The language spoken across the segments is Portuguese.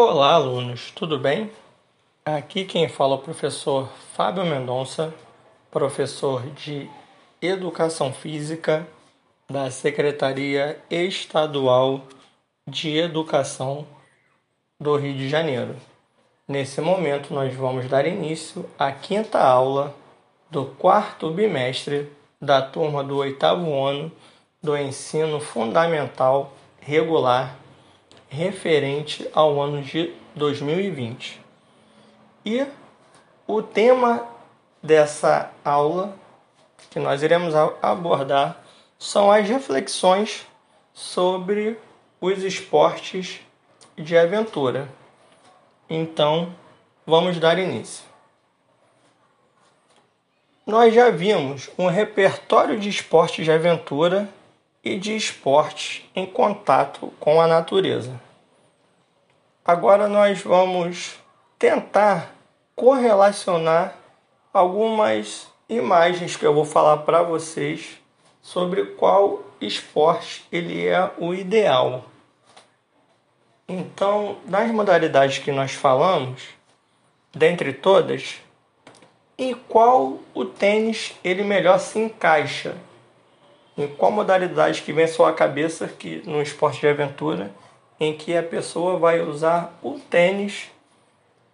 Olá, alunos, tudo bem? Aqui quem fala é o professor Fábio Mendonça, professor de Educação Física da Secretaria Estadual de Educação do Rio de Janeiro. Nesse momento, nós vamos dar início à quinta aula do quarto bimestre da turma do oitavo ano do ensino fundamental regular referente ao ano de 2020. E o tema dessa aula que nós iremos abordar são as reflexões sobre os esportes de aventura. Então, vamos dar início. Nós já vimos um repertório de esportes de aventura e de esportes em contato com a natureza. Agora nós vamos tentar correlacionar algumas imagens que eu vou falar para vocês sobre qual esporte ele é o ideal. Então, das modalidades que nós falamos, dentre todas, em qual o tênis ele melhor se encaixa? Em qual modalidade que vem à sua cabeça que no esporte de aventura em que a pessoa vai usar o tênis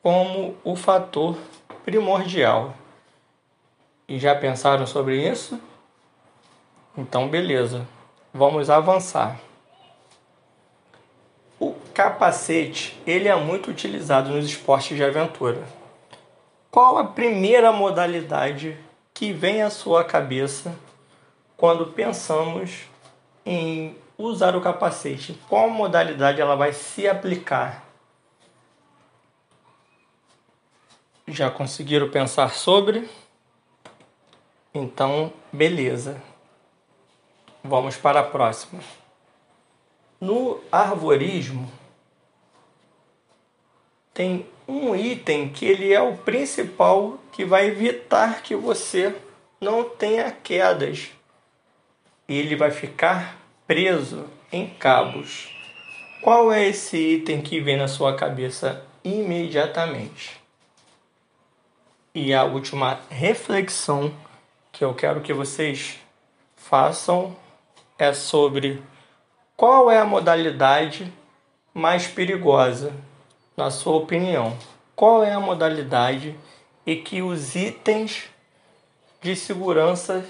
como o fator primordial? E já pensaram sobre isso? Então, beleza. Vamos avançar. O capacete, ele é muito utilizado nos esportes de aventura. Qual a primeira modalidade que vem à sua cabeça quando pensamos em usar o capacete? Qual modalidade ela vai se aplicar? Já conseguiram pensar sobre? Então, beleza. Vamos para a próxima. No arvorismo, tem um item que ele é o principal que vai evitar que você não tenha quedas ele vai ficar preso em cabos. Qual é esse item que vem na sua cabeça imediatamente? E a última reflexão que eu quero que vocês façam é sobre qual é a modalidade mais perigosa, na sua opinião. Qual é a modalidade e que os itens de segurança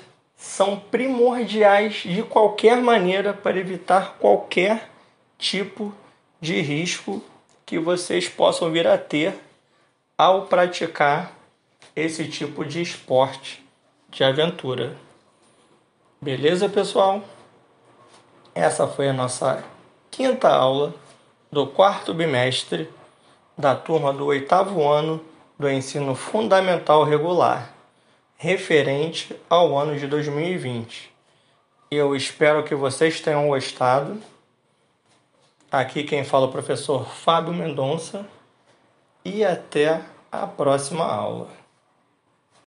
são primordiais de qualquer maneira para evitar qualquer tipo de risco que vocês possam vir a ter ao praticar esse tipo de esporte de aventura. Beleza, pessoal? Essa foi a nossa quinta aula do quarto bimestre da turma do oitavo ano do ensino fundamental regular referente ao ano de 2020. Eu espero que vocês tenham gostado. Aqui quem fala é o professor Fábio Mendonça e até a próxima aula.